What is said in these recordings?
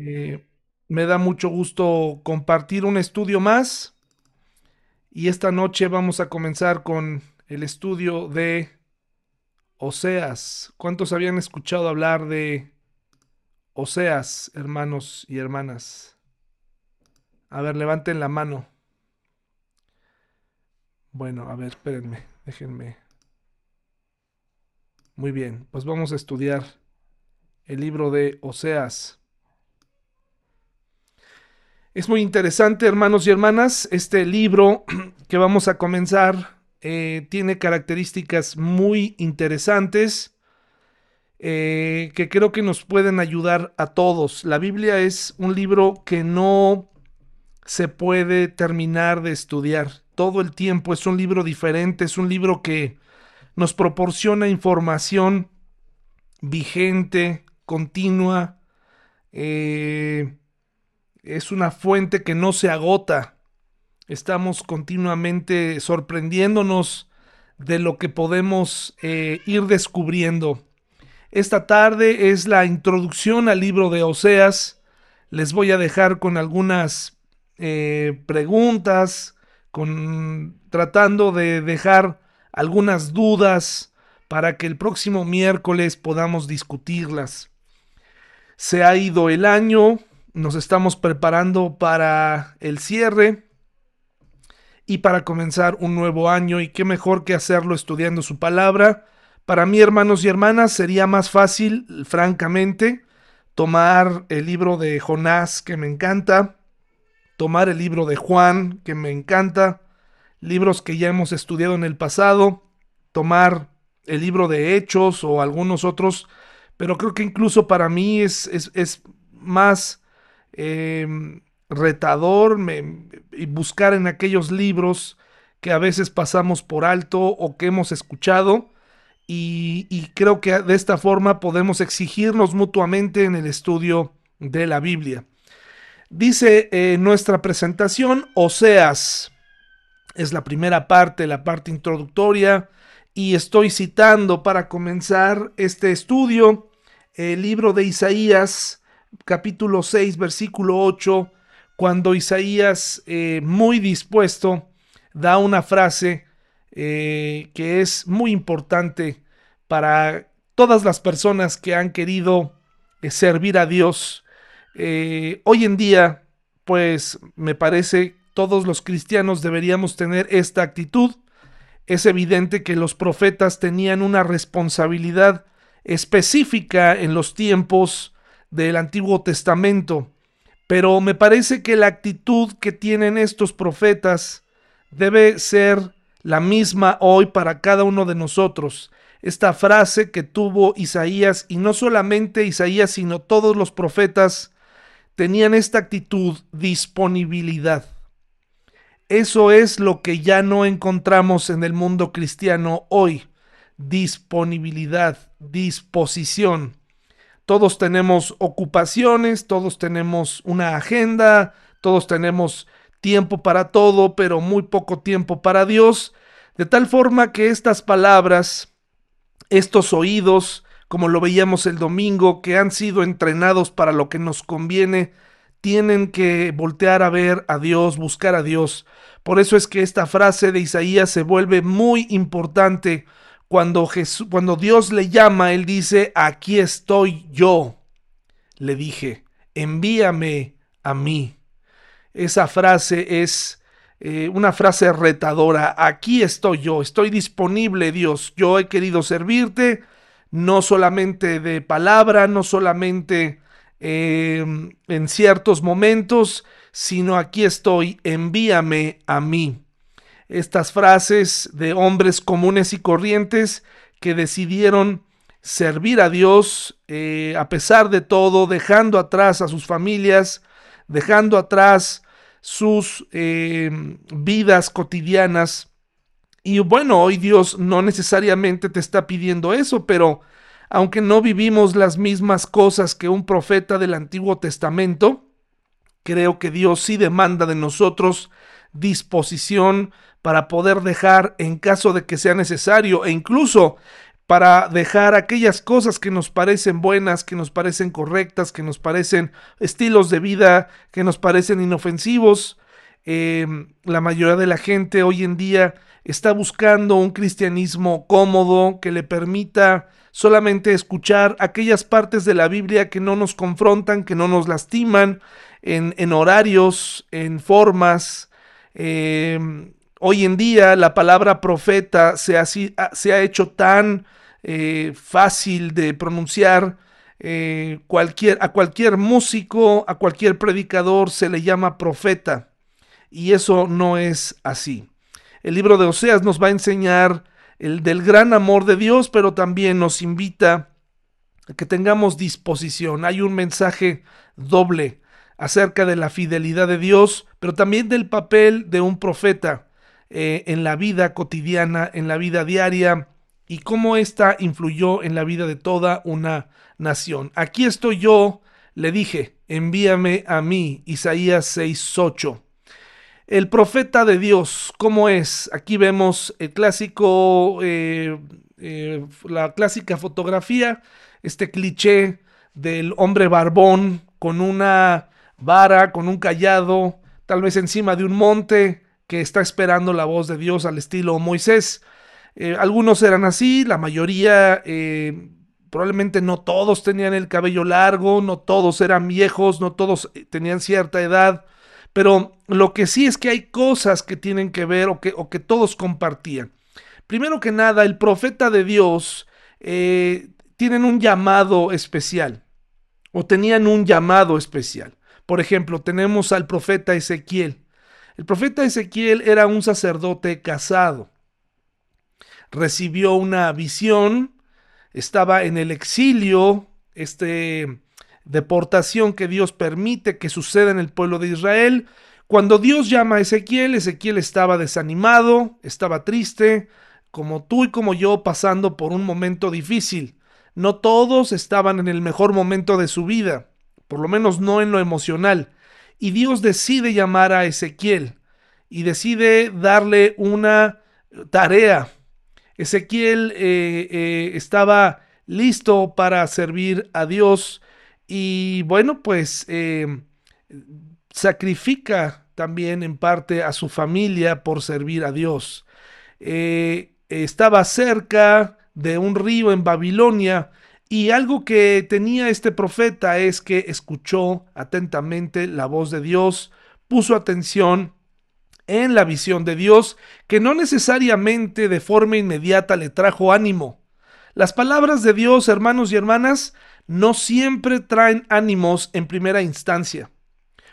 Eh, me da mucho gusto compartir un estudio más y esta noche vamos a comenzar con el estudio de Oseas. ¿Cuántos habían escuchado hablar de Oseas, hermanos y hermanas? A ver, levanten la mano. Bueno, a ver, espérenme, déjenme. Muy bien, pues vamos a estudiar el libro de Oseas. Es muy interesante, hermanos y hermanas, este libro que vamos a comenzar eh, tiene características muy interesantes eh, que creo que nos pueden ayudar a todos. La Biblia es un libro que no se puede terminar de estudiar. Todo el tiempo es un libro diferente, es un libro que nos proporciona información vigente, continua, eh, es una fuente que no se agota. Estamos continuamente sorprendiéndonos de lo que podemos eh, ir descubriendo. Esta tarde es la introducción al libro de Oseas. Les voy a dejar con algunas eh, preguntas, con tratando de dejar algunas dudas para que el próximo miércoles podamos discutirlas. Se ha ido el año, nos estamos preparando para el cierre y para comenzar un nuevo año y qué mejor que hacerlo estudiando su palabra. Para mí, hermanos y hermanas, sería más fácil, francamente, tomar el libro de Jonás, que me encanta, tomar el libro de Juan, que me encanta, libros que ya hemos estudiado en el pasado, tomar el libro de Hechos o algunos otros, pero creo que incluso para mí es, es, más em, retador y buscar en aquellos libros que a veces pasamos por alto o que hemos escuchado. Y, creo que de esta forma podemos exigirnos mutuamente en el estudio de la Biblia. Dice eh, nuestra presentación, Oseas, es la primera parte, la parte introductoria, y estoy citando para comenzar este estudio el libro de Isaías, capítulo 6, versículo 8, cuando Isaías, eh, muy dispuesto, da una frase eh, que es muy importante para todas las personas que han querido eh, servir a Dios. hoy en día, pues me parece todos los cristianos deberíamos tener esta actitud. Es evidente que los profetas tenían una responsabilidad específica en los tiempos del Antiguo Testamento, pero me parece que la actitud que tienen estos profetas debe ser la misma hoy para cada uno de nosotros. Esta frase que tuvo Isaías, y no solamente Isaías, sino todos los profetas, tenían esta actitud, disponibilidad. Eso es lo que ya no encontramos en el mundo cristiano hoy. Disponibilidad, disposición. Todos tenemos ocupaciones, todos tenemos una agenda, todos tenemos tiempo para todo, pero muy poco tiempo para Dios. De tal forma que estas palabras, estos oídos, como lo veíamos el domingo, que han sido entrenados para lo que nos conviene, tienen que voltear a ver a Dios, buscar a Dios. Por eso es que esta frase de Isaías se vuelve muy importante. Cuando, Jesús, cuando Dios le llama, Él dice, aquí estoy yo. Le dije, envíame a mí. Esa frase es eh, una frase retadora. Aquí estoy yo, estoy disponible Dios. Yo he querido servirte, no solamente de palabra, no solamente Em, en ciertos momentos, sino aquí estoy, envíame a mí. Estas frases de hombres comunes y corrientes que decidieron servir a Dios eh, a pesar de todo, dejando atrás a sus familias, dejando atrás sus em, vidas cotidianas. Y bueno, hoy Dios no necesariamente te está pidiendo eso, pero aunque no vivimos las mismas cosas que un profeta del Antiguo Testamento, creo que Dios sí demanda de nosotros disposición para poder dejar en caso de que sea necesario e incluso para dejar aquellas cosas que nos parecen buenas, que nos parecen correctas, que nos parecen estilos de vida, que nos parecen inofensivos. Em, la mayoría de la gente hoy en día está buscando un cristianismo cómodo que le permita solamente escuchar aquellas partes de la Biblia que no nos confrontan, que no nos lastiman, en, horarios, en formas. Em, hoy en día la palabra profeta se ha, se ha hecho tan eh, fácil de pronunciar. Eh, cualquier, a cualquier músico, a cualquier predicador se le llama profeta. Y eso no es así. El libro de Oseas nos va a enseñar el del gran amor de Dios, pero también nos invita a que tengamos disposición. Hay un mensaje doble acerca de la fidelidad de Dios, pero también del papel de un profeta eh, en la vida cotidiana, en la vida diaria, y cómo ésta influyó en la vida de toda una nación. Aquí estoy yo, le dije, envíame a mí, Isaías 6:8. El profeta de Dios, ¿cómo es? Aquí vemos el clásico, eh, eh, la clásica fotografía, este cliché del hombre barbón con una vara, con un callado, tal vez encima de un monte, que está esperando la voz de Dios al estilo Moisés. Eh, algunos eran así, la mayoría, eh, probablemente no todos tenían el cabello largo, no todos eran viejos, no todos eh, tenían cierta edad, pero lo que sí es que hay cosas que tienen que ver o que, o que todos compartían. Primero que nada, el profeta de Dios tienen un llamado especial o tenían un llamado especial. Por ejemplo, tenemos al profeta Ezequiel. El profeta Ezequiel era un sacerdote casado recibió una visión, estaba en el exilio, este deportación que Dios permite que suceda en el pueblo de Israel. Cuando Dios llama a Ezequiel, Ezequiel estaba desanimado, estaba triste, como tú y como yo pasando por un momento difícil. No todos estaban en el mejor momento de su vida, por lo menos no en lo emocional. Y Dios decide llamar a Ezequiel y decide darle una tarea, Ezequiel eh, eh, estaba listo para servir a Dios y bueno, pues eh, sacrifica también en parte a su familia por servir a Dios. estaba cerca de un río en Babilonia y algo que tenía este profeta es que escuchó atentamente la voz de Dios, puso atención en la visión de Dios, que no necesariamente de forma inmediata le trajo ánimo. Las palabras de Dios, hermanos y hermanas, no siempre traen ánimos en primera instancia,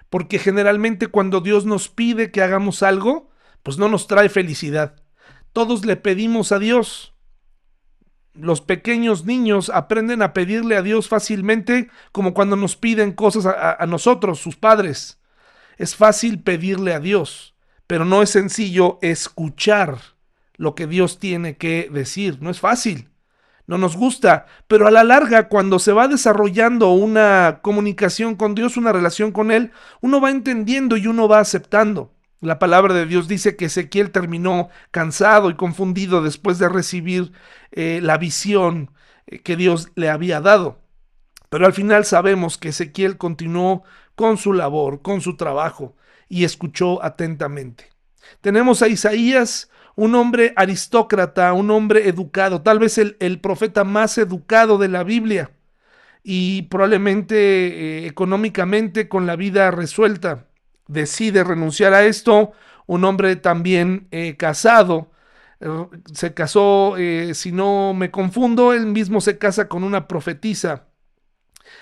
porque generalmente cuando Dios nos pide que hagamos algo, pues no nos trae felicidad. Todos le pedimos a Dios. Los pequeños niños aprenden a pedirle a Dios fácilmente como cuando nos piden cosas a, a nosotros, sus padres. Es fácil pedirle a Dios pero no es sencillo escuchar lo que Dios tiene que decir. No es fácil. No nos gusta, pero a la larga, cuando se va desarrollando una comunicación con Dios, una relación con Él, uno va entendiendo y uno va aceptando. La palabra de Dios dice que Ezequiel terminó cansado y confundido después de recibir eh, la visión eh, que Dios le había dado. Pero al final sabemos que Ezequiel continuó con su labor, con su trabajo y escuchó atentamente. Tenemos a Isaías, un hombre aristócrata, un hombre educado, tal vez el, profeta más educado de la Biblia y probablemente eh, económicamente con la vida resuelta. Decide renunciar a esto, un hombre también eh, casado, er, se casó, eh, si no me confundo, él mismo se casa con una profetisa.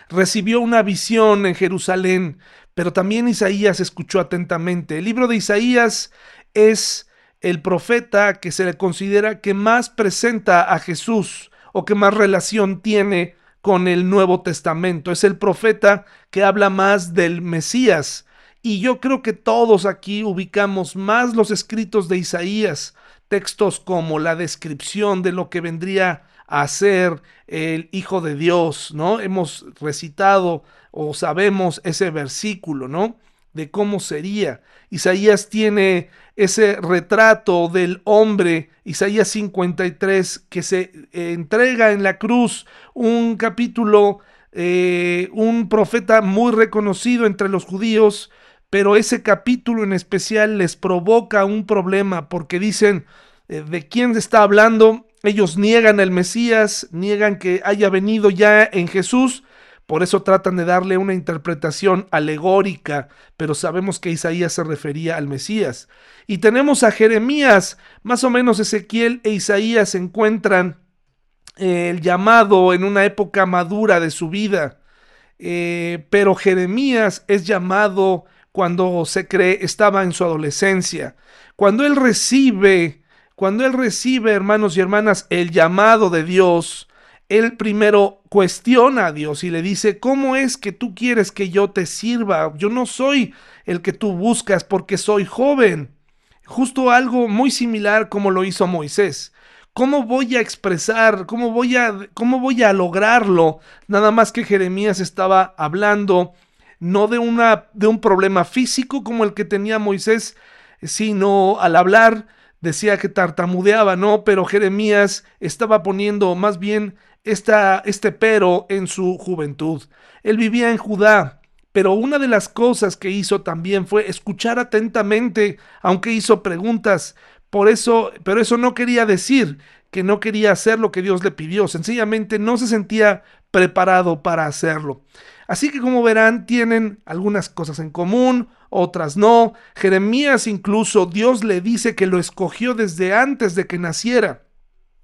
Recibió una visión en Jerusalén pero también Isaías escuchó atentamente. El libro de Isaías es el profeta que se le considera que más presenta a Jesús o que más relación tiene con el Nuevo Testamento. Es el profeta que habla más del Mesías. Y yo creo que todos aquí ubicamos más los escritos de Isaías, textos como la descripción de lo que vendría a ser el Hijo de Dios, ¿no? Hemos recitado o sabemos ese versículo, ¿no? de cómo sería. Isaías tiene ese retrato del hombre, Isaías 53, que se entrega en la cruz, un capítulo, eh, un profeta muy reconocido entre los judíos, pero ese capítulo en especial les provoca un problema porque dicen, eh, ¿de quién está hablando? Ellos niegan al Mesías, niegan que haya venido ya en Jesús, por eso tratan de darle una interpretación alegórica, pero sabemos que Isaías se refería al Mesías. Y tenemos a Jeremías, más o menos Ezequiel e Isaías se encuentran eh, el llamado en una época madura de su vida, eh, pero Jeremías es llamado cuando se cree estaba en su adolescencia. Cuando él recibe, cuando él recibe, hermanos y hermanas, el llamado de Dios, él primero cuestiona a Dios y le dice, ¿cómo es que tú quieres que yo te sirva? Yo no soy el que tú buscas porque soy joven. Justo algo muy similar como lo hizo Moisés. ¿Cómo voy a expresar? ¿Cómo voy a, cómo voy a lograrlo? Nada más que Jeremías estaba hablando no de, una, de un problema físico como el que tenía Moisés, sino al hablar decía que tartamudeaba, ¿no? Pero Jeremías estaba poniendo más bien esta, este pero en su juventud. Él vivía en Judá, pero una de las cosas que hizo también fue escuchar atentamente, aunque hizo preguntas. Por eso, pero eso no quería decir que no quería hacer lo que Dios le pidió, sencillamente no se sentía preparado para hacerlo. Así que como verán, tienen algunas cosas en común, otras no. Jeremías incluso Dios le dice que lo escogió desde antes de que naciera.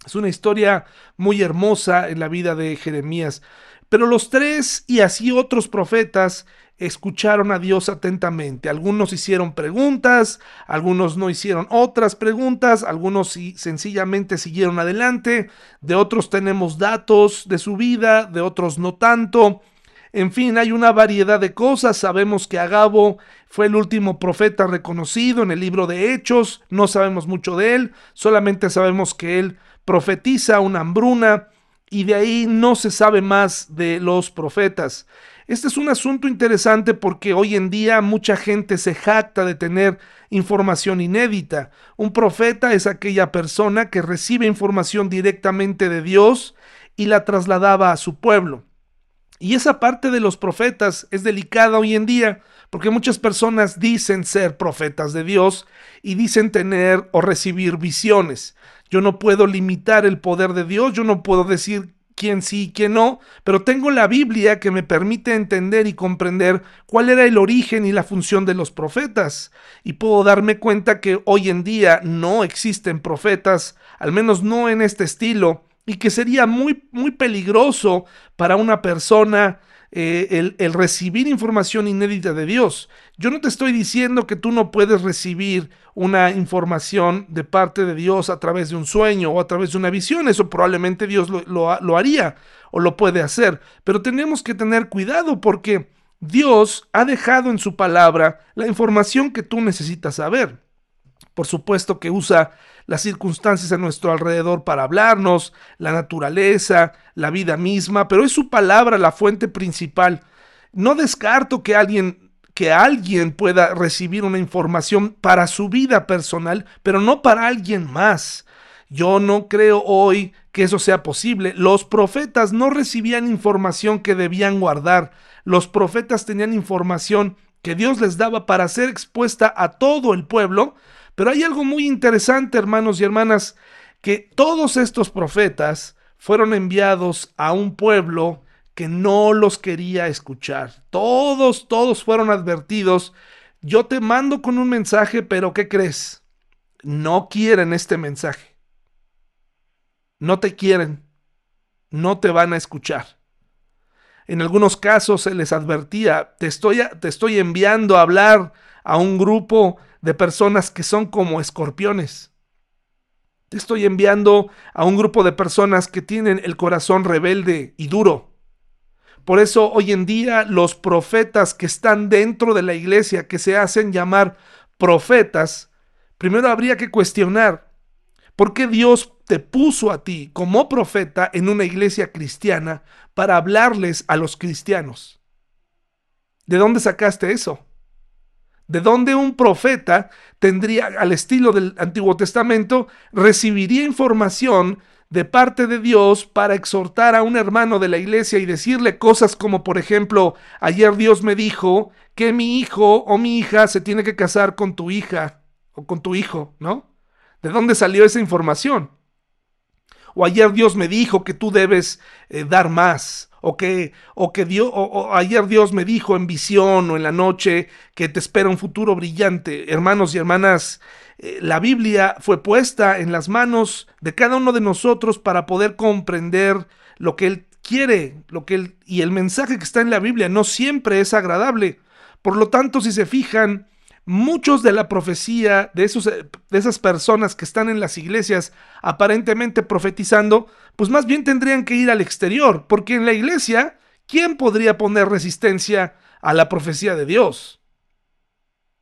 Es una historia muy hermosa en la vida de Jeremías. Pero los tres y así otros profetas escucharon a Dios atentamente. Algunos hicieron preguntas, algunos no hicieron otras preguntas, algunos sencillamente siguieron adelante, de otros tenemos datos de su vida, de otros no tanto. En fin, hay una variedad de cosas. Sabemos que Agabo fue el último profeta reconocido en el libro de Hechos. No sabemos mucho de él, solamente sabemos que él profetiza una hambruna y de ahí no se sabe más de los profetas. Este es un asunto interesante porque hoy en día mucha gente se jacta de tener información inédita. Un profeta es aquella persona que recibe información directamente de Dios y la trasladaba a su pueblo. Y esa parte de los profetas es delicada hoy en día porque muchas personas dicen ser profetas de Dios y dicen tener o recibir visiones. Yo no puedo limitar el poder de Dios, yo no puedo decir quién sí y quién no, pero tengo la Biblia que me permite entender y comprender cuál era el origen y la función de los profetas. Y puedo darme cuenta que hoy en día no existen profetas, al menos no en este estilo, y que sería muy, muy peligroso para una persona eh, el, recibir información inédita de Dios. Yo no te estoy diciendo que tú no puedes recibir una información de parte de Dios a través de un sueño o a través de una visión. Eso probablemente Dios lo, lo haría o lo puede hacer. Pero tenemos que tener cuidado porque Dios ha dejado en su palabra la información que tú necesitas saber. Por supuesto que usa las circunstancias a nuestro alrededor para hablarnos, la naturaleza, la vida misma, pero es su palabra la fuente principal. No descarto que alguien que alguien pueda recibir una información para su vida personal, pero no para alguien más. Yo no creo hoy que eso sea posible. Los profetas no recibían información que debían guardar. Los profetas tenían información que Dios les daba para ser expuesta a todo el pueblo pero hay algo muy interesante, hermanos y hermanas, que todos estos profetas fueron enviados a un pueblo que no los quería escuchar. Todos, todos fueron advertidos. Yo te mando con un mensaje, pero ¿qué crees? No quieren este mensaje. No te quieren. No te van a escuchar. En algunos casos se les advertía, te estoy, te estoy enviando a hablar a un grupo de personas que son como escorpiones. Te estoy enviando a un grupo de personas que tienen el corazón rebelde y duro. Por eso hoy en día los profetas que están dentro de la iglesia, que se hacen llamar profetas, primero habría que cuestionar por qué Dios te puso a ti como profeta en una iglesia cristiana para hablarles a los cristianos. ¿De dónde sacaste eso? De donde un profeta tendría, al estilo del Antiguo Testamento, recibiría información de parte de Dios para exhortar a un hermano de la iglesia y decirle cosas como, por ejemplo, ayer Dios me dijo que mi hijo o mi hija se tiene que casar con tu hija o con tu hijo, ¿no? ¿De dónde salió esa información? O ayer Dios me dijo que tú debes eh, dar más. O que, o que Dios, o, ayer Dios me dijo en visión o en la noche que te espera un futuro brillante. Hermanos y hermanas, eh, la Biblia fue puesta en las manos de cada uno de nosotros para poder comprender lo que Él quiere, lo que él, y el mensaje que está en la Biblia no siempre es agradable. Por lo tanto, si se fijan, muchos de la profecía de, esos, de esas personas que están en las iglesias aparentemente profetizando, pues más bien tendrían que ir al exterior, porque en la iglesia, ¿quién podría poner resistencia a la profecía de Dios?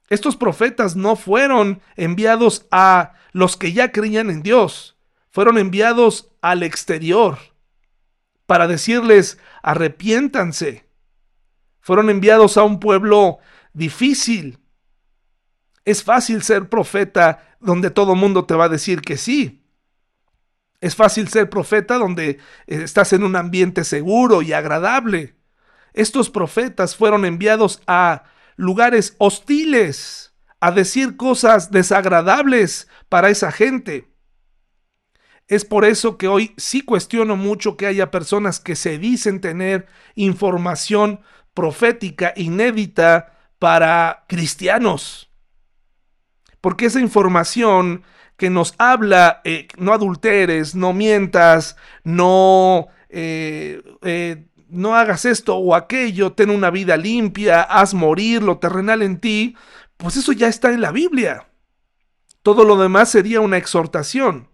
Estos profetas no fueron enviados a los que ya creían en Dios, fueron enviados al exterior para decirles arrepiéntanse. Fueron enviados a un pueblo difícil, es fácil ser profeta donde todo mundo te va a decir que sí. Es fácil ser profeta donde eh, estás en un ambiente seguro y agradable. Estos profetas fueron enviados a lugares hostiles, a decir cosas desagradables para esa gente. Es por eso que hoy sí cuestiono mucho que haya personas que se dicen tener información profética inédita para cristianos porque esa información que nos habla, eh, no adulteres, no mientas, no, eh, eh, no hagas esto o aquello, ten una vida limpia, haz morir lo terrenal en ti, pues eso ya está en la Biblia. Todo lo demás sería una exhortación.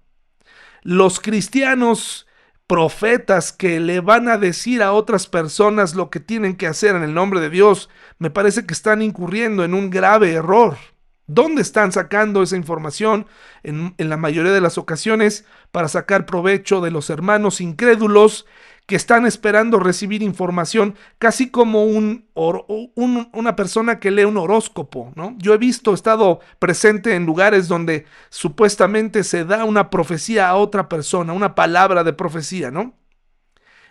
Los cristianos profetas que le van a decir a otras personas lo que tienen que hacer en el nombre de Dios, me parece que están incurriendo en un grave error. ¿Dónde están sacando esa información? En, la mayoría de las ocasiones para sacar provecho de los hermanos incrédulos que están esperando recibir información casi como un, una persona que lee un horóscopo, ¿no? Yo he visto, he estado presente en lugares donde supuestamente se da una profecía a otra persona, una palabra de profecía, ¿no?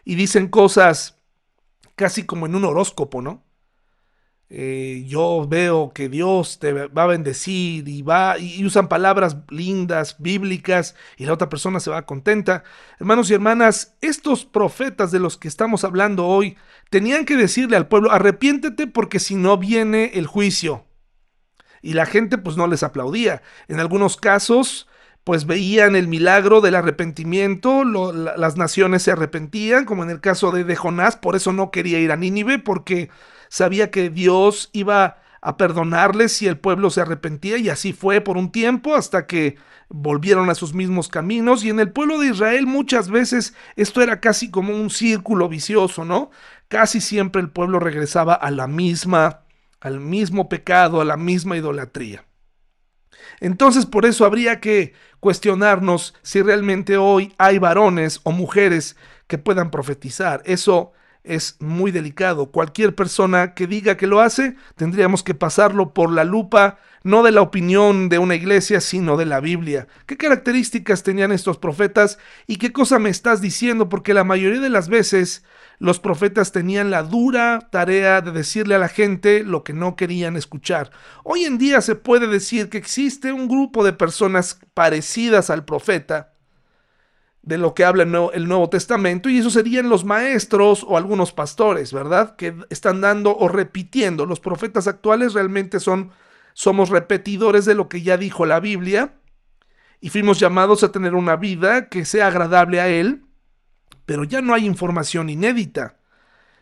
Y dicen cosas casi como en un horóscopo, ¿no? Eh, yo veo que Dios te va a bendecir y va y usan palabras lindas, bíblicas, y la otra persona se va contenta. Hermanos y hermanas, estos profetas de los que estamos hablando hoy tenían que decirle al pueblo, arrepiéntete porque si no viene el juicio. Y la gente pues no les aplaudía. En algunos casos pues veían el milagro del arrepentimiento, las naciones se arrepentían, como en el caso de, de Jonás, por eso no quería ir a Nínive, porque sabía que Dios iba a perdonarles si el pueblo se arrepentía y así fue por un tiempo hasta que volvieron a sus mismos caminos y en el pueblo de Israel muchas veces esto era casi como un círculo vicioso, ¿no? Casi siempre el pueblo regresaba a la misma al mismo pecado, a la misma idolatría. Entonces por eso habría que cuestionarnos si realmente hoy hay varones o mujeres que puedan profetizar. Eso es muy delicado. Cualquier persona que diga que lo hace, tendríamos que pasarlo por la lupa, no de la opinión de una iglesia, sino de la Biblia. ¿Qué características tenían estos profetas y qué cosa me estás diciendo? Porque la mayoría de las veces los profetas tenían la dura tarea de decirle a la gente lo que no querían escuchar. Hoy en día se puede decir que existe un grupo de personas parecidas al profeta, de lo que habla el Nuevo, Testamento, y eso serían los maestros o algunos pastores, ¿verdad? Que están dando o repitiendo. Los profetas actuales realmente son, somos repetidores de lo que ya dijo la Biblia, y fuimos llamados a tener una vida que sea agradable a Él, pero ya no hay información inédita.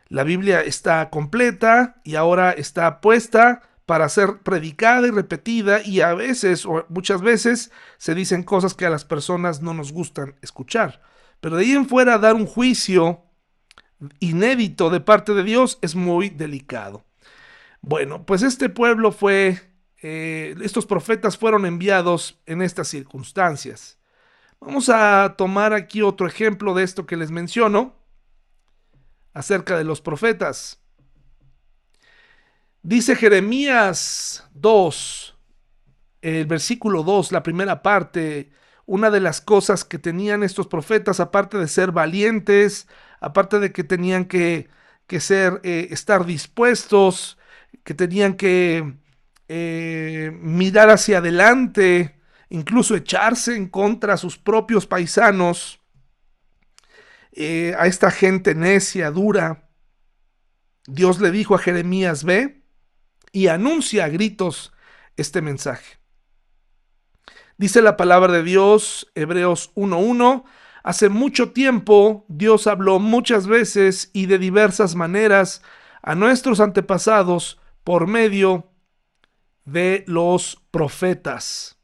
La Biblia está completa y ahora está puesta para ser predicada y repetida y a veces o muchas veces se dicen cosas que a las personas no nos gustan escuchar. Pero de ahí en fuera dar un juicio inédito de parte de Dios es muy delicado. Bueno, pues este pueblo fue, eh, estos profetas fueron enviados en estas circunstancias. Vamos a tomar aquí otro ejemplo de esto que les menciono acerca de los profetas. Dice Jeremías 2, el versículo 2, la primera parte, una de las cosas que tenían estos profetas, aparte de ser valientes, aparte de que tenían que, que ser, eh, estar dispuestos, que tenían que eh, mirar hacia adelante, incluso echarse en contra a sus propios paisanos, eh, a esta gente necia, dura. Dios le dijo a Jeremías, ve y anuncia a gritos este mensaje. Dice la palabra de Dios, Hebreos 1.1, hace mucho tiempo Dios habló muchas veces y de diversas maneras a nuestros antepasados por medio de los profetas.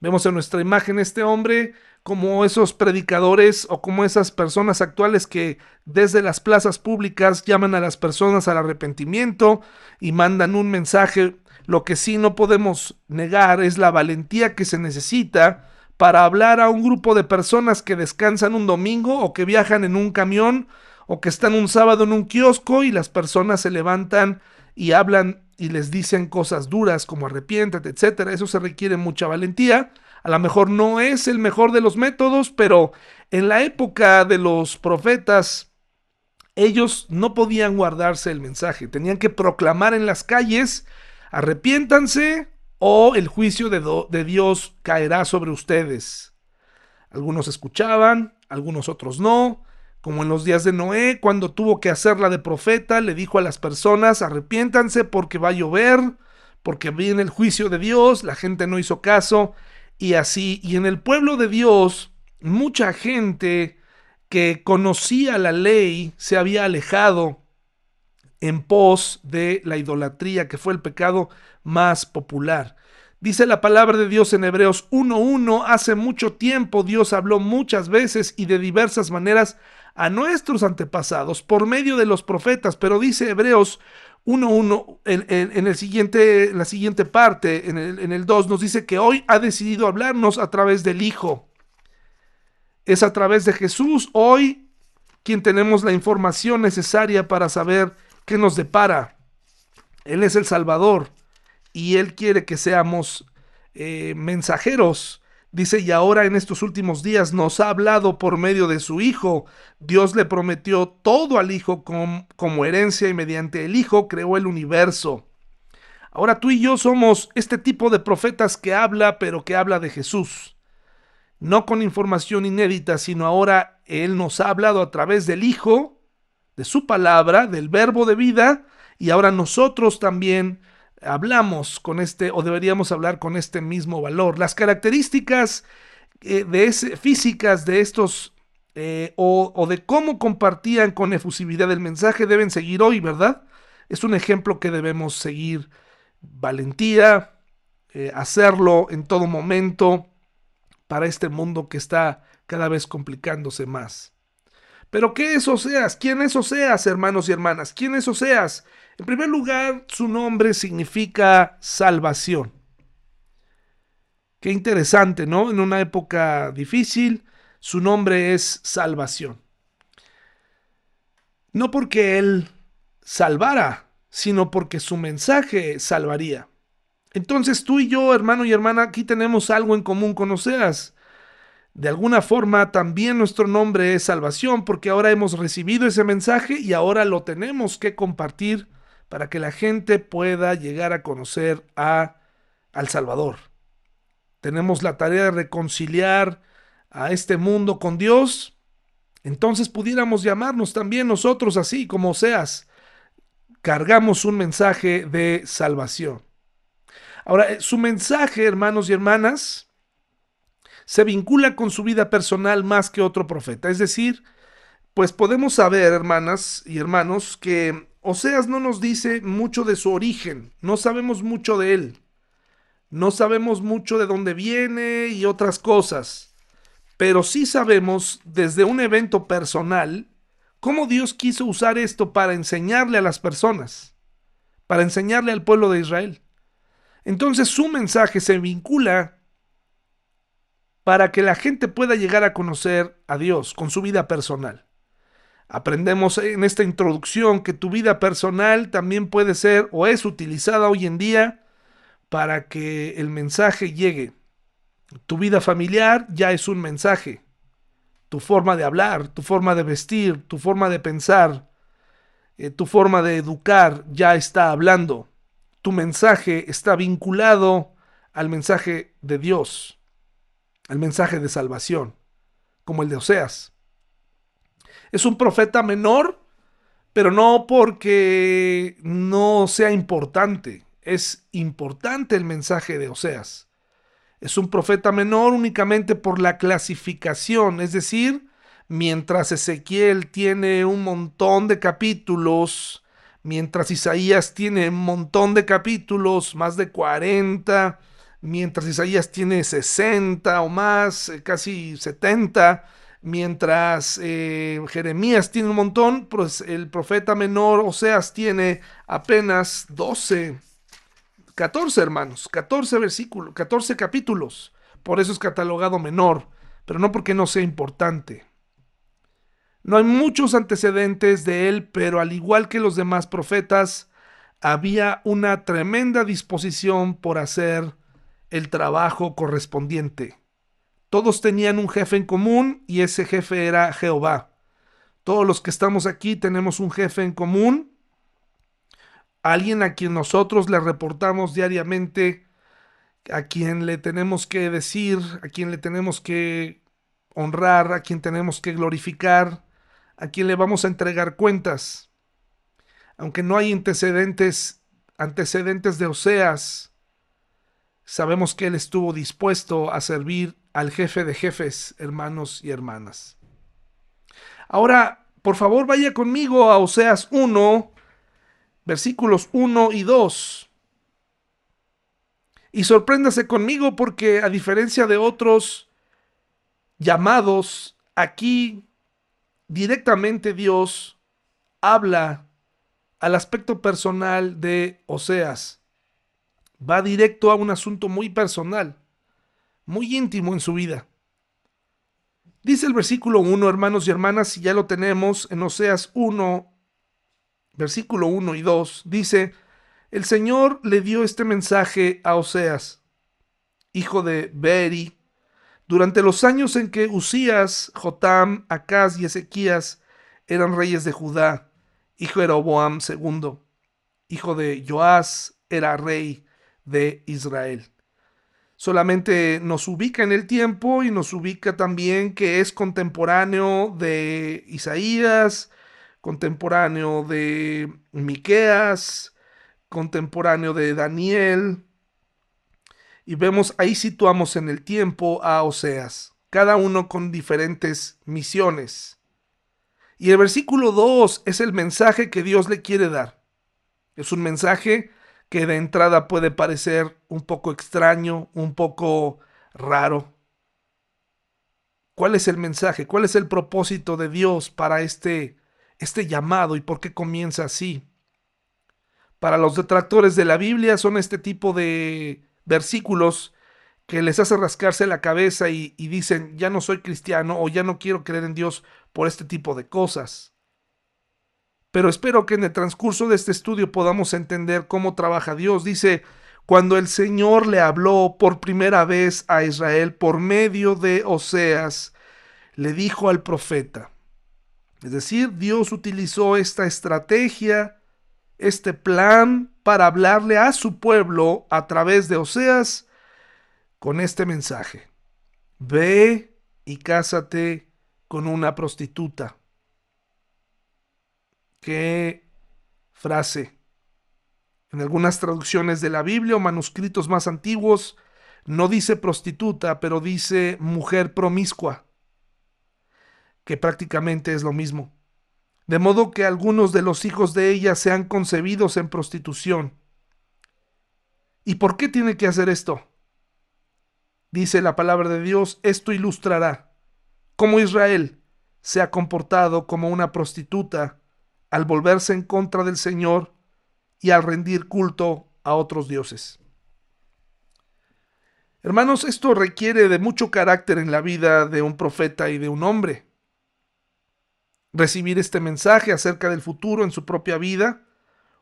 Vemos en nuestra imagen este hombre como esos predicadores o como esas personas actuales que desde las plazas públicas llaman a las personas al arrepentimiento y mandan un mensaje. Lo que sí no podemos negar es la valentía que se necesita para hablar a un grupo de personas que descansan un domingo o que viajan en un camión o que están un sábado en un kiosco y las personas se levantan y hablan y les dicen cosas duras como arrepiéntate, etcétera. Eso se requiere mucha valentía. A lo mejor no es el mejor de los métodos, pero en la época de los profetas, ellos no podían guardarse el mensaje, tenían que proclamar en las calles, arrepiéntanse o el juicio de, de Dios caerá sobre ustedes. Algunos escuchaban, algunos otros no, como en los días de Noé, cuando tuvo que hacerla de profeta, le dijo a las personas, arrepiéntanse porque va a llover, porque viene el juicio de Dios, la gente no hizo caso, y así, y en el pueblo de Dios, mucha gente que conocía la ley se había alejado en pos de la idolatría, que fue el pecado más popular. Dice la palabra de Dios en Hebreos 1.1, hace mucho tiempo Dios habló muchas veces y de diversas maneras a nuestros antepasados por medio de los profetas, pero dice Hebreos 1.1 en, en, el siguiente, la siguiente parte, en el, en el 2, nos dice que hoy ha decidido hablarnos a través del Hijo. Es a través de Jesús hoy quien tenemos la información necesaria para saber qué nos depara. Él es el Salvador y Él quiere que seamos eh, mensajeros Dice, y ahora en estos últimos días nos ha hablado por medio de su Hijo. Dios le prometió todo al Hijo como herencia y mediante el Hijo creó el universo. Ahora tú y yo somos este tipo de profetas que habla, pero que habla de Jesús. No con información inédita, sino ahora Él nos ha hablado a través del Hijo, de su palabra, del verbo de vida, y ahora nosotros también hablamos con este o deberíamos hablar con este mismo valor. Las características eh, de físicas de estos eh, o, de cómo compartían con efusividad el mensaje deben seguir hoy, ¿verdad? Es un ejemplo que debemos seguir. Valentía, eh, hacerlo en todo momento para este mundo que está cada vez complicándose más. Pero ¿qué es Oseas? ¿Quién es Oseas, hermanos y hermanas? ¿Quién es Oseas? En primer lugar, su nombre significa salvación. Qué interesante, ¿no? En una época difícil, su nombre es salvación. No porque él salvara, sino porque su mensaje salvaría. Entonces tú y yo, hermano y hermana, aquí tenemos algo en común con Oseas. De alguna forma también nuestro nombre es salvación porque ahora hemos recibido ese mensaje y ahora lo tenemos que compartir para que la gente pueda llegar a conocer a al Salvador. Tenemos la tarea de reconciliar a este mundo con Dios. Entonces pudiéramos llamarnos también nosotros así como seas. Cargamos un mensaje de salvación. Ahora, eh, su mensaje, hermanos y hermanas, se vincula con su vida personal más que otro profeta. Es decir, pues podemos saber, hermanas y hermanos, que Oseas no nos dice mucho de su origen, no sabemos mucho de él, no sabemos mucho de dónde viene y otras cosas, pero sí sabemos desde un evento personal cómo Dios quiso usar esto para enseñarle a las personas, para enseñarle al pueblo de Israel. Entonces su mensaje se vincula para que la gente pueda llegar a conocer a Dios con su vida personal. Aprendemos en esta introducción que tu vida personal también puede ser o es utilizada hoy en día para que el mensaje llegue. Tu vida familiar ya es un mensaje. Tu forma de hablar, tu forma de vestir, tu forma de pensar, eh, tu forma de educar ya está hablando. Tu mensaje está vinculado al mensaje de Dios, al mensaje de salvación, como el de Oseas. Es un profeta menor, pero no porque no sea importante. Es importante el mensaje de Oseas. Es un profeta menor únicamente por la clasificación, es decir, mientras Ezequiel tiene un montón de capítulos, mientras Isaías tiene un montón de capítulos, más de 40, mientras Isaías tiene 60 o más, eh, casi 70, mientras eh, Jeremías tiene un montón, pues el profeta menor Oseas tiene apenas 12, 14 hermanos, 14 versículos, 14 capítulos. Por eso es catalogado menor, pero no porque no sea importante. No hay muchos antecedentes de él, pero al igual que los demás profetas, había una tremenda disposición por hacer el trabajo correspondiente. Todos tenían un jefe en común y ese jefe era Jehová. Todos los que estamos aquí tenemos un jefe en común, alguien a quien nosotros le reportamos diariamente, a quien le tenemos que decir, a quien le tenemos que honrar, a quien tenemos que glorificar, a quien le vamos a entregar cuentas. Aunque no hay antecedentes, antecedentes de Oseas, sabemos que él estuvo dispuesto a servir al jefe de jefes, hermanos y hermanas. Ahora, por favor, vaya conmigo a Oseas 1, versículos 1 y 2. Y sorpréndase conmigo porque a diferencia de otros llamados, aquí directamente Dios habla al aspecto personal de Oseas. Va directo a un asunto muy personal, muy íntimo en su vida. Dice el versículo 1, hermanos y hermanas, si ya lo tenemos en Oseas 1, versículo 1 y 2, dice, el Señor le dio este mensaje a Oseas, hijo de Beri, durante los años en que Usías, Jotam, Acaz y Ezequías eran reyes de Judá, hijo de Roboam II, hijo de Joás, era rey de Israel. Solamente nos ubica en el tiempo y nos ubica también que es contemporáneo de Isaías, contemporáneo de Miqueas, contemporáneo de Daniel, y vemos ahí situamos en el tiempo a Oseas, cada uno con diferentes misiones. Y el versículo 2 es el mensaje que Dios le quiere dar. Es un mensaje que de entrada puede parecer un poco extraño, un poco raro. ¿Cuál es el mensaje? ¿Cuál es el propósito de Dios para este, este llamado y por qué comienza así? Para los detractores de la Biblia son este tipo de versículos que les hace rascarse la cabeza y, y, dicen, ya no soy cristiano o ya no quiero creer en Dios por este tipo de cosas. Pero espero que en el transcurso de este estudio podamos entender cómo trabaja Dios. Dice, cuando el Señor le habló por primera vez a Israel por medio de Oseas, le dijo al profeta. Es decir, Dios utilizó esta estrategia, este plan para hablarle a su pueblo a través de Oseas con este mensaje. Ve y cásate con una prostituta. Qué frase. En algunas traducciones de la Biblia o manuscritos más antiguos no dice prostituta, pero dice mujer promiscua, que prácticamente es lo mismo de modo que algunos de los hijos de ella sean concebidos en prostitución. ¿Y por qué tiene que hacer esto? Dice la palabra de Dios, esto ilustrará cómo Israel se ha comportado como una prostituta al volverse en contra del Señor y al rendir culto a otros dioses. Hermanos, esto requiere de mucho carácter en la vida de un profeta y de un hombre. recibir este mensaje acerca del futuro en su propia vida,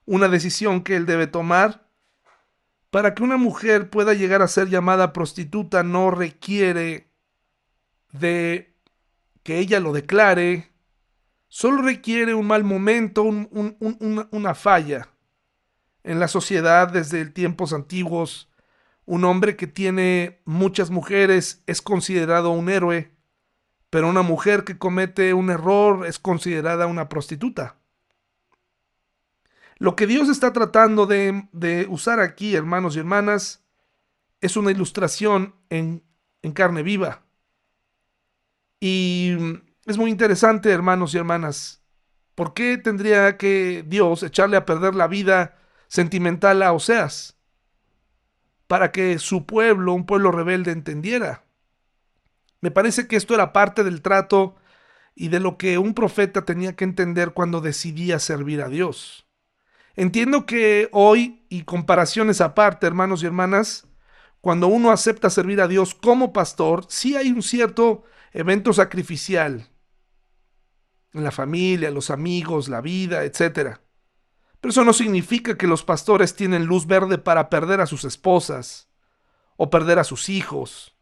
una decisión que él debe tomar. Para que una mujer pueda llegar a ser llamada prostituta no requiere de que ella lo declare, solo requiere un mal momento, una falla. En la sociedad desde tiempos antiguos, un hombre que tiene muchas mujeres es considerado un héroe, pero una mujer que comete un error es considerada una prostituta. Lo que Dios está tratando de, usar aquí, hermanos y hermanas, es una ilustración en, en carne viva. Y es muy interesante, hermanos y hermanas. ¿Por qué tendría que Dios echarle a perder la vida sentimental a Oseas? Para que su pueblo, un pueblo rebelde, entendiera. Me parece que esto era parte del trato y de lo que un profeta tenía que entender cuando decidía servir a Dios. Entiendo que hoy, y comparaciones aparte, hermanos y hermanas, cuando uno acepta servir a Dios como pastor, sí hay un cierto evento sacrificial en la familia, los amigos, la vida, etc. Pero eso no significa que los pastores tienen luz verde para perder a sus esposas, o perder a sus hijos,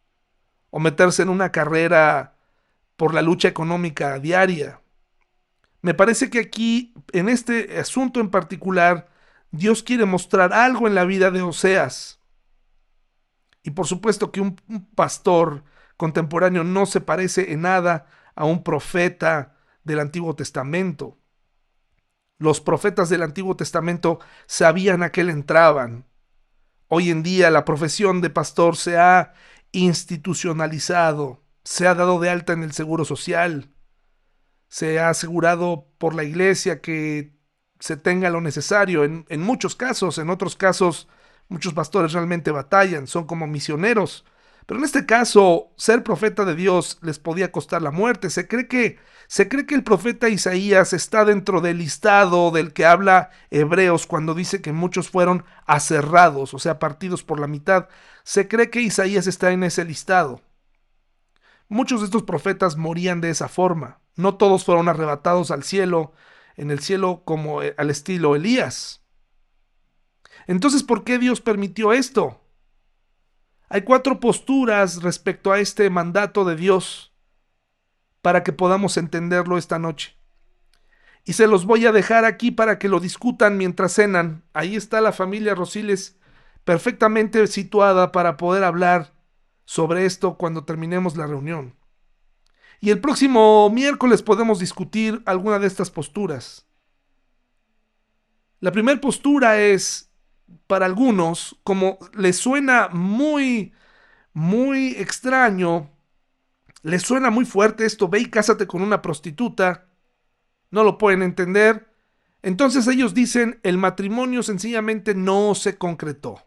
o meterse en una carrera por la lucha económica diaria. Me parece que aquí, en este asunto en particular, Dios quiere mostrar algo en la vida de Oseas. Y por supuesto que un, pastor contemporáneo no se parece en nada a un profeta del Antiguo Testamento. Los profetas del Antiguo Testamento sabían a qué le entraban. Hoy en día la profesión de pastor se ha institucionalizado, se ha dado de alta en el Seguro Social, se ha asegurado por la iglesia que se tenga lo necesario. En, en, muchos casos, en otros casos, muchos pastores realmente batallan, son como misioneros. Pero en este caso, ser profeta de Dios les podía costar la muerte. Se cree que, se cree que el profeta Isaías está dentro del listado del que habla Hebreos cuando dice que muchos fueron aserrados, o sea, partidos por la mitad. Se cree que Isaías está en ese listado. Muchos de estos profetas morían de esa forma. No todos fueron arrebatados al cielo, en el cielo como eh, al estilo Elías. Entonces, ¿por qué Dios permitió esto? Hay cuatro posturas respecto a este mandato de Dios para que podamos entenderlo esta noche. Y se los voy a dejar aquí para que lo discutan mientras cenan. Ahí está la familia Rosiles perfectamente situada para poder hablar sobre esto cuando terminemos la reunión. Y el próximo miércoles podemos discutir alguna de estas posturas. La primera postura es, para algunos, como les suena muy, muy extraño, les suena muy fuerte esto, ve y cásate con una prostituta, no lo pueden entender. Entonces ellos dicen, el matrimonio sencillamente no se concretó.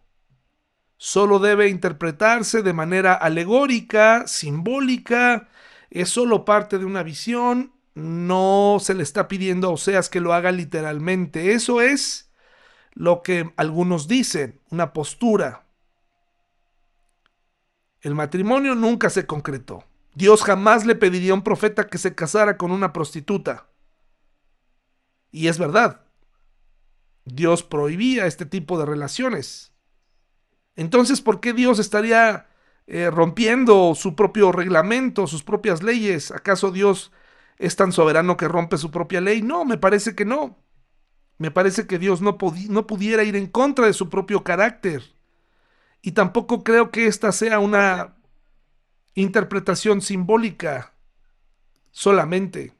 Solo debe interpretarse de manera alegórica, simbólica, es solo parte de una visión, no se le está pidiendo a Oseas que lo haga literalmente. Eso es lo que algunos dicen, una postura. El matrimonio nunca se concretó. Dios jamás le pediría a un profeta que se casara con una prostituta. Y es verdad. Dios prohibía este tipo de relaciones. Entonces, ¿por qué Dios estaría eh, rompiendo su propio reglamento, sus propias leyes. ¿Acaso Dios es tan soberano que rompe su propia ley? No, me parece que no. Me parece que Dios no, no pudiera ir en contra de su propio carácter. Y tampoco creo que esta sea una interpretación simbólica solamente.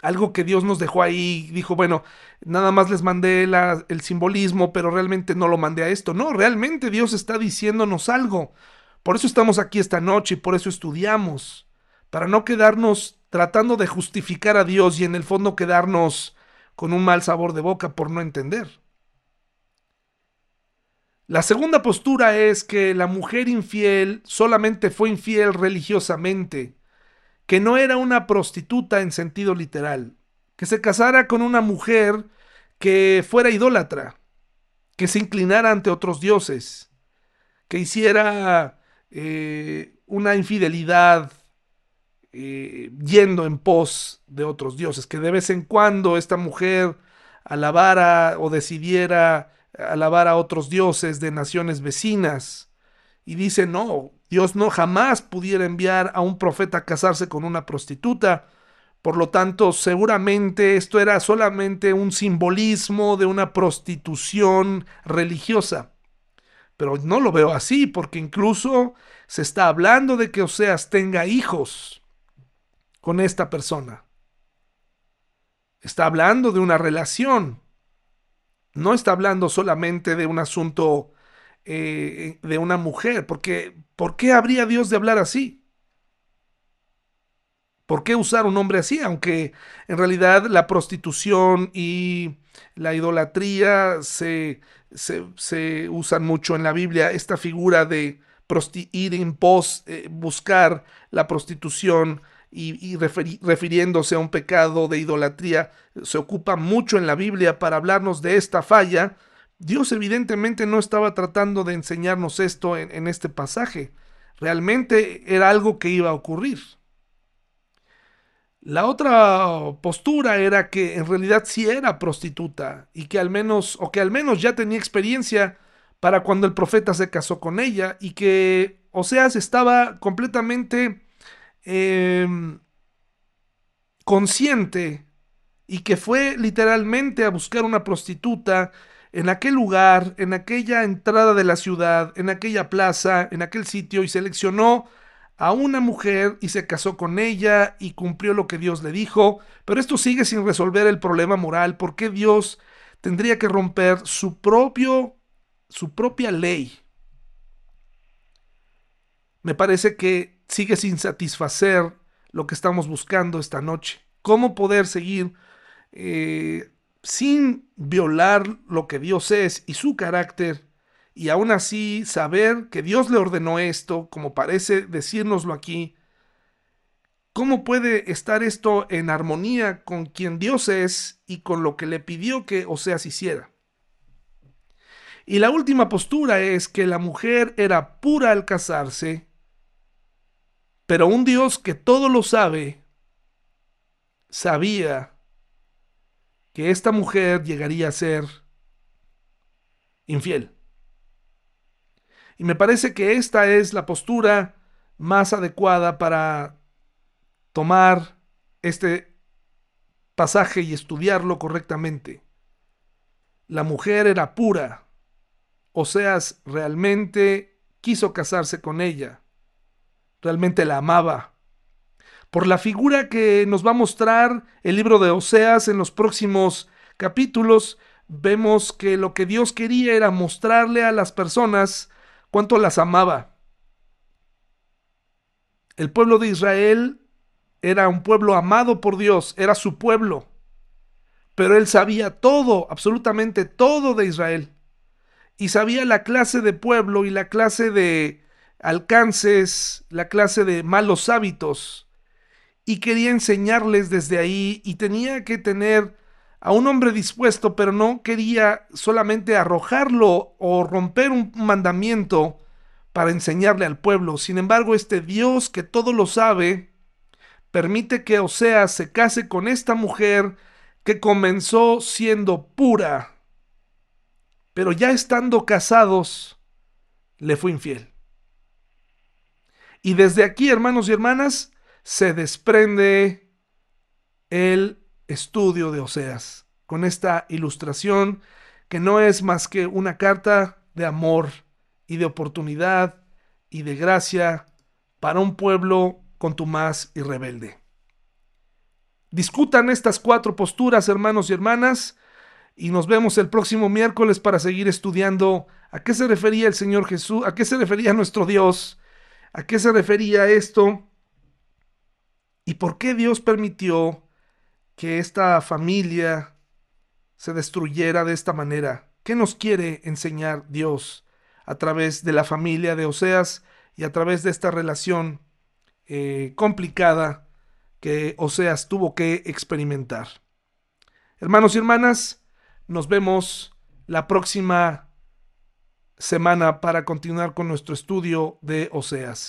Algo que Dios nos dejó ahí, dijo, bueno, nada más les mandé el simbolismo, pero realmente no lo mandé a esto. No, realmente Dios está diciéndonos algo. Por eso estamos aquí esta noche y por eso estudiamos, para no quedarnos tratando de justificar a Dios y en el fondo quedarnos con un mal sabor de boca por no entender. La segunda postura es que la mujer infiel solamente fue infiel religiosamente, que no era una prostituta en sentido literal, que se casara con una mujer que fuera idólatra, que se inclinara ante otros dioses, que hiciera eh, una infidelidad eh, yendo en pos de otros dioses, que de vez en cuando esta mujer alabara o decidiera alabar a otros dioses de naciones vecinas. Y dice, no, Dios no jamás pudiera enviar a un profeta a casarse con una prostituta. Por lo tanto, seguramente esto era solamente un simbolismo de una prostitución religiosa. Pero no lo veo así, porque incluso se está hablando de que Oseas tenga hijos con esta persona. Está hablando de una relación. No está hablando solamente de un asunto eh, de una mujer, porque ¿por qué habría Dios de hablar así? ¿Por qué usar un hombre así? Aunque en realidad la prostitución y la idolatría se, se, usan mucho en la Biblia. Esta figura de ir en pos, eh, buscar la prostitución y, refiriéndose a un pecado de idolatría, se ocupa mucho en la Biblia para hablarnos de esta falla. Dios evidentemente no estaba tratando de enseñarnos esto en este pasaje. Realmente era algo que iba a ocurrir. La otra postura era que en realidad sí era prostituta y que al menos, o que al menos ya tenía experiencia para cuando el profeta se casó con ella y que Oseas estaba completamente em, consciente y que fue literalmente a buscar una prostituta en aquel lugar, en aquella entrada de la ciudad, en aquella plaza, en aquel sitio y seleccionó a una mujer y se casó con ella y cumplió lo que Dios le dijo, pero esto sigue sin resolver el problema moral. ¿Por qué Dios tendría que romper su propio su propia ley? Me parece que sigue sin satisfacer lo que estamos buscando esta noche. ¿Cómo poder seguir eh, sin violar lo que Dios es y su carácter y aún así saber que Dios le ordenó esto, como parece decírnoslo aquí, ¿cómo puede estar esto en armonía con quien Dios es y con lo que le pidió que Oseas hiciera? Y la última postura es que la mujer era pura al casarse, pero un Dios que todo lo sabe, sabía que esta mujer llegaría a ser infiel. Y me parece que esta es la postura más adecuada para tomar este pasaje y estudiarlo correctamente. La mujer era pura, o sea, realmente quiso casarse con ella, realmente la amaba. Por la figura que nos va a mostrar el libro de Oseas en los próximos capítulos, vemos que lo que Dios quería era mostrarle a las personas cuánto las amaba. El pueblo de Israel era un pueblo amado por Dios, era su pueblo, pero él sabía todo, absolutamente todo de Israel. Y sabía la clase de pueblo y la clase de alcances, la clase de malos hábitos. Y quería enseñarles desde ahí y tenía que tener a un hombre dispuesto, pero no quería solamente arrojarlo o romper un mandamiento para enseñarle al pueblo. Sin embargo, este Dios que todo lo sabe, permite que Oseas se case con esta mujer que comenzó siendo pura, pero ya estando casados, le fue infiel. Y desde aquí, hermanos y hermanas, se desprende el estudio de Oseas, con esta ilustración que no es más que una carta de amor y de oportunidad y de gracia para un pueblo contumaz y rebelde. Discutan estas cuatro posturas, hermanos y hermanas, y nos vemos el próximo miércoles para seguir estudiando a qué se refería el Señor Jesús, a qué se refería nuestro Dios, a qué se refería esto y por qué Dios permitió que esta familia se destruyera de esta manera. ¿Qué nos quiere enseñar Dios a través de la familia de Oseas y a través de esta relación eh, complicada que Oseas tuvo que experimentar? Hermanos y hermanas, nos vemos la próxima semana para continuar con nuestro estudio de Oseas.